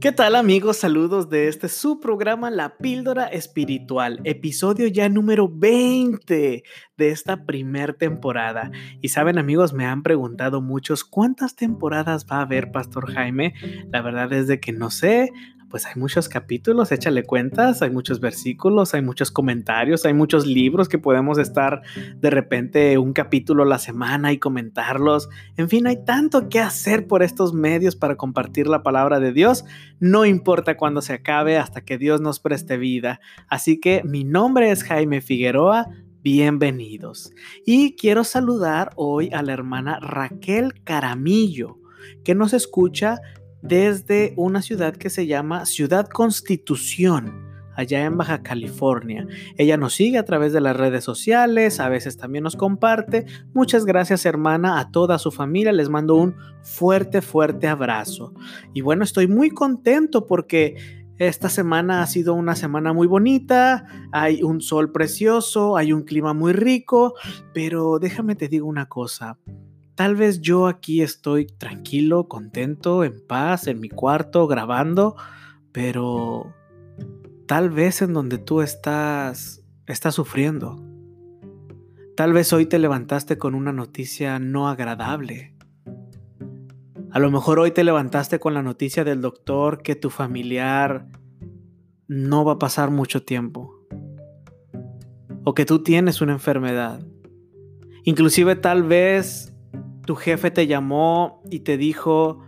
¿Qué tal amigos? Saludos de este su programa La Píldora Espiritual, episodio ya número 20 de esta primer temporada. Y saben amigos, me han preguntado muchos cuántas temporadas va a haber Pastor Jaime. La verdad es de que no sé, pues hay muchos capítulos, échale cuentas, hay muchos versículos, hay muchos comentarios, hay muchos libros que podemos estar de repente un capítulo a la semana y comentarlos. En fin, hay tanto que hacer por estos medios para compartir la palabra de Dios. No importa cuándo se acabe hasta que Dios nos preste vida. Así que mi nombre es Jaime Figueroa. Bienvenidos. Y quiero saludar hoy a la hermana Raquel Caramillo, que nos escucha desde una ciudad que se llama Ciudad Constitución allá en Baja California. Ella nos sigue a través de las redes sociales, a veces también nos comparte. Muchas gracias hermana, a toda su familia les mando un fuerte, fuerte abrazo. Y bueno, estoy muy contento porque esta semana ha sido una semana muy bonita, hay un sol precioso, hay un clima muy rico, pero déjame te digo una cosa. Tal vez yo aquí estoy tranquilo, contento, en paz, en mi cuarto, grabando, pero tal vez en donde tú estás, estás sufriendo. Tal vez hoy te levantaste con una noticia no agradable. A lo mejor hoy te levantaste con la noticia del doctor que tu familiar no va a pasar mucho tiempo. O que tú tienes una enfermedad. Inclusive tal vez tu jefe te llamó y te dijo,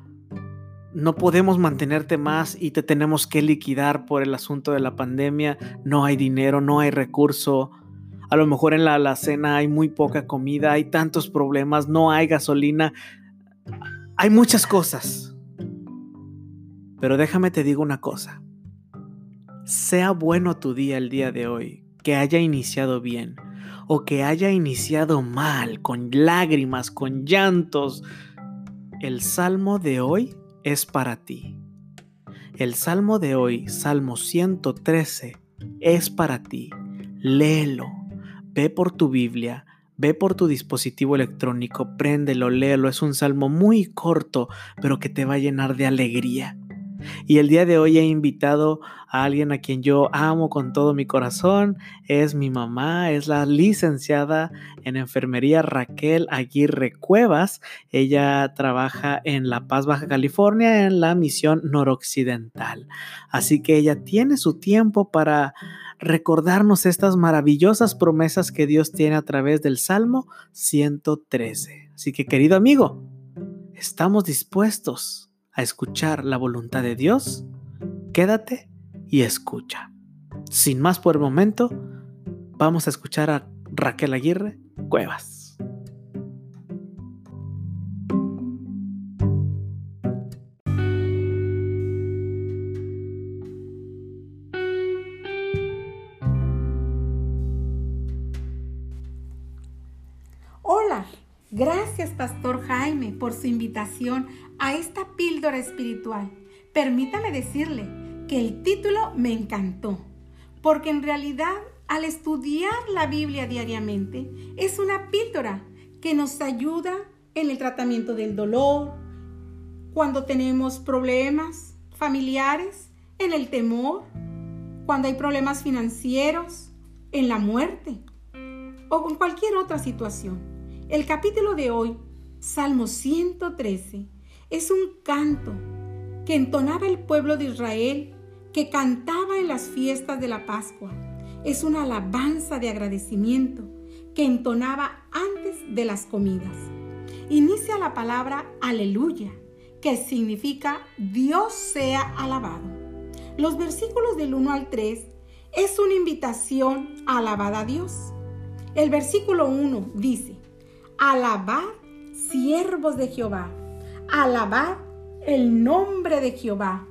no podemos mantenerte más y te tenemos que liquidar por el asunto de la pandemia, no hay dinero, no hay recurso, a lo mejor en la alacena hay muy poca comida, hay tantos problemas, no hay gasolina, hay muchas cosas. Pero déjame te digo una cosa, sea bueno tu día el día de hoy, que haya iniciado bien o que haya iniciado mal, con lágrimas, con llantos, el salmo de hoy es para ti. El salmo de hoy, Salmo 113, es para ti. Léelo. Ve por tu Biblia, ve por tu dispositivo electrónico, préndelo, léelo. Es un salmo muy corto, pero que te va a llenar de alegría. Y el día de hoy he invitado a alguien a quien yo amo con todo mi corazón. Es mi mamá, es la licenciada en enfermería Raquel Aguirre Cuevas. Ella trabaja en La Paz, Baja California, en la misión noroccidental. Así que ella tiene su tiempo para recordarnos estas maravillosas promesas que Dios tiene a través del Salmo 113. Así que querido amigo, estamos dispuestos a escuchar la voluntad de Dios, quédate y escucha. Sin más por el momento, vamos a escuchar a Raquel Aguirre Cuevas. Hola, gracias Pastor Jaime por su invitación a esta píldora espiritual, permítame decirle que el título me encantó, porque en realidad al estudiar la Biblia diariamente es una píldora que nos ayuda en el tratamiento del dolor, cuando tenemos problemas familiares, en el temor, cuando hay problemas financieros, en la muerte o con cualquier otra situación. El capítulo de hoy, Salmo 113, es un canto que entonaba el pueblo de Israel, que cantaba en las fiestas de la Pascua. Es una alabanza de agradecimiento que entonaba antes de las comidas. Inicia la palabra aleluya, que significa Dios sea alabado. Los versículos del 1 al 3 es una invitación a a Dios. El versículo 1 dice, alabad siervos de Jehová Alabad el nombre de Jehová.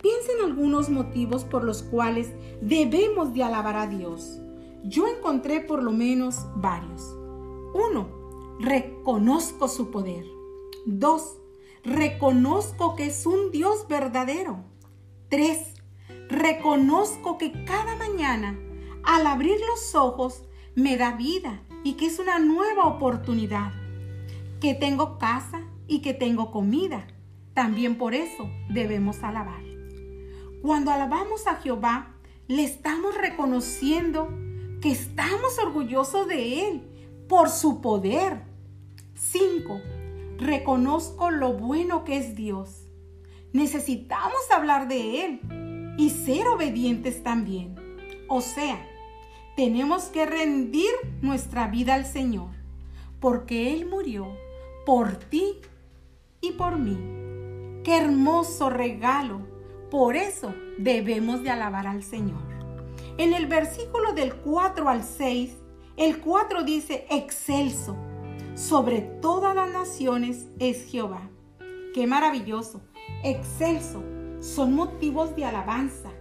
Piensa en algunos motivos por los cuales debemos de alabar a Dios. Yo encontré por lo menos varios. Uno, reconozco su poder. Dos, reconozco que es un Dios verdadero. Tres, reconozco que cada mañana al abrir los ojos me da vida y que es una nueva oportunidad. Que tengo casa, y que tengo comida. también por eso debemos alabar. Cuando alabamos a Jehová, le estamos reconociendo que estamos orgullosos de Él por su poder. 5. Reconozco lo bueno que es Dios. Necesitamos hablar de Él y ser obedientes también. O sea, tenemos que rendir nuestra vida al Señor, porque Él murió por ti y por mí. Qué hermoso regalo. Por eso debemos de alabar al Señor. En el versículo del 4 al 6, el 4 dice, excelso, sobre todas las naciones es Jehová. Qué maravilloso. Excelso son motivos de alabanza,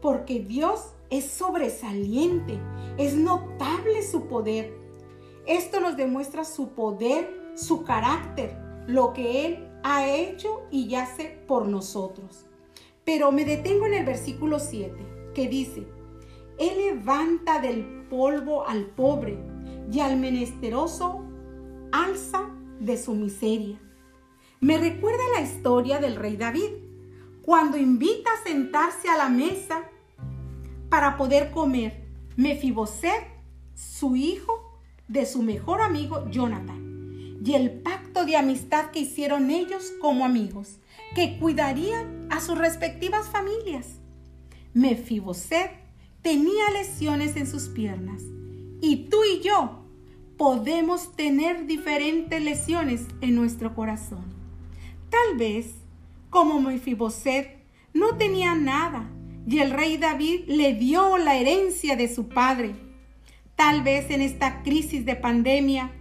porque Dios es sobresaliente, es notable su poder. Esto nos demuestra su poder, su carácter, lo que Él ha hecho y hace por nosotros. Pero me detengo en el versículo 7, que dice, Él levanta del polvo al pobre y al menesteroso alza de su miseria. Me recuerda la historia del rey David, cuando invita a sentarse a la mesa para poder comer Mefiboset, su hijo, de su mejor amigo Jonathan, y el pacto de amistad que hicieron ellos como amigos, que cuidarían a sus respectivas familias. Mefiboset tenía lesiones en sus piernas, y tú y yo podemos tener diferentes lesiones en nuestro corazón. Tal vez, como Mefiboset no tenía nada, y el rey David le dio la herencia de su padre. Tal vez en esta crisis de pandemia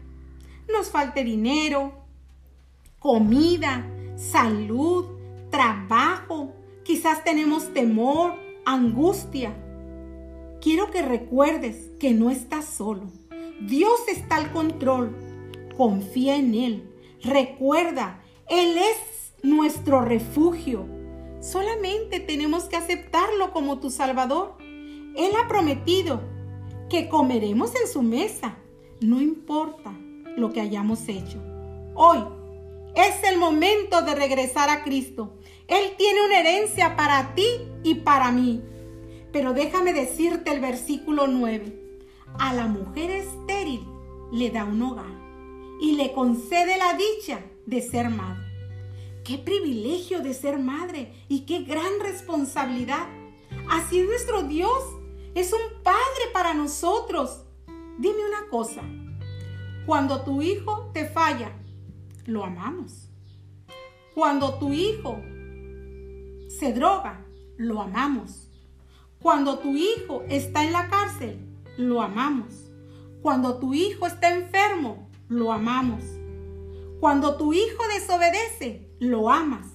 nos falte dinero, comida, salud, trabajo, quizás tenemos temor, angustia. Quiero que recuerdes que no estás solo. Dios está al control. Confía en Él. Recuerda, Él es nuestro refugio. Solamente tenemos que aceptarlo como tu Salvador. Él ha prometido que comeremos en su mesa, no importa lo que hayamos hecho. Hoy es el momento de regresar a Cristo. Él tiene una herencia para ti y para mí. Pero déjame decirte el versículo 9. A la mujer estéril le da un hogar y le concede la dicha de ser madre. Qué privilegio de ser madre y qué gran responsabilidad. Así es nuestro Dios. Es un Padre para nosotros. Dime una cosa. Cuando tu hijo te falla, lo amamos. Cuando tu hijo se droga, lo amamos. Cuando tu hijo está en la cárcel, lo amamos. Cuando tu hijo está enfermo, lo amamos. Cuando tu hijo desobedece, lo amas.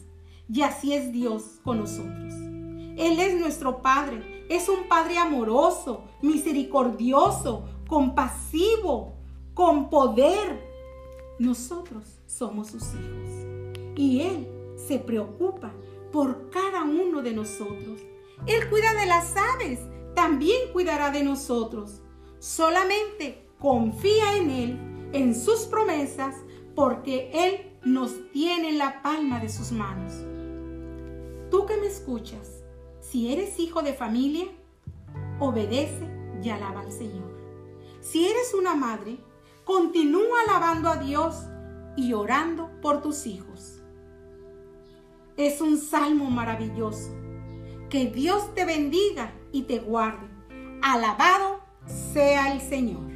Y así es Dios con nosotros. Él es nuestro Padre. Es un Padre amoroso, misericordioso, compasivo, con poder. Nosotros somos sus hijos. Y Él se preocupa por cada uno de nosotros. Él cuida de las aves, también cuidará de nosotros. Solamente confía en Él, en sus promesas, porque Él nos tiene en la palma de sus manos. Tú que me escuchas, si eres hijo de familia, obedece y alaba al Señor. Si eres una madre, continúa alabando a Dios y orando por tus hijos. Es un salmo maravilloso. Que Dios te bendiga y te guarde. Alabado sea el Señor.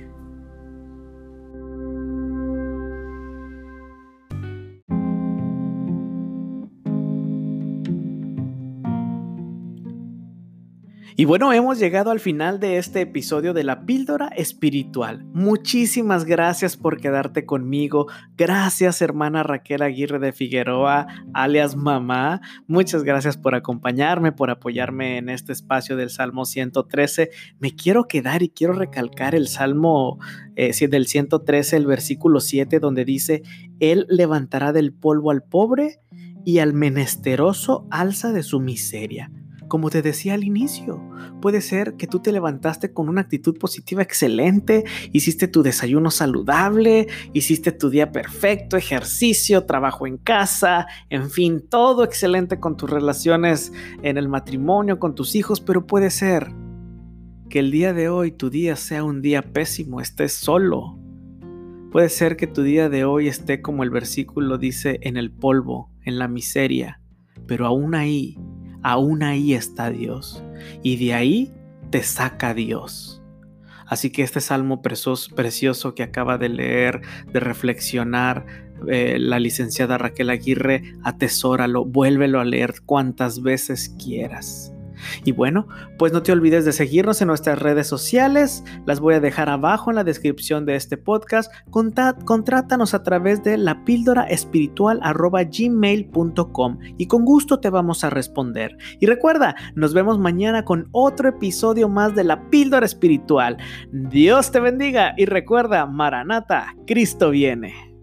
Y bueno, hemos llegado al final de este episodio de la píldora espiritual. Muchísimas gracias por quedarte conmigo. Gracias hermana Raquel Aguirre de Figueroa, alias mamá. Muchas gracias por acompañarme, por apoyarme en este espacio del Salmo 113. Me quiero quedar y quiero recalcar el Salmo eh, del 113, el versículo 7, donde dice, Él levantará del polvo al pobre y al menesteroso alza de su miseria. Como te decía al inicio, puede ser que tú te levantaste con una actitud positiva excelente, hiciste tu desayuno saludable, hiciste tu día perfecto, ejercicio, trabajo en casa, en fin, todo excelente con tus relaciones en el matrimonio, con tus hijos, pero puede ser que el día de hoy tu día sea un día pésimo, estés solo. Puede ser que tu día de hoy esté como el versículo dice en el polvo, en la miseria, pero aún ahí aún ahí está Dios. Y de ahí te saca Dios. Así que este salmo precioso que acaba de leer, de reflexionar, eh, la licenciada Raquel Aguirre, atesóralo, vuélvelo a leer cuantas veces quieras. Y bueno, pues no te olvides de seguirnos en nuestras redes sociales, las voy a dejar abajo en la descripción de este podcast. contrátanos a través de la píldora espiritual y con gusto te vamos a responder. Y recuerda, nos vemos mañana con otro episodio más de la píldora espiritual. Dios te bendiga y recuerda, Maranata, Cristo viene.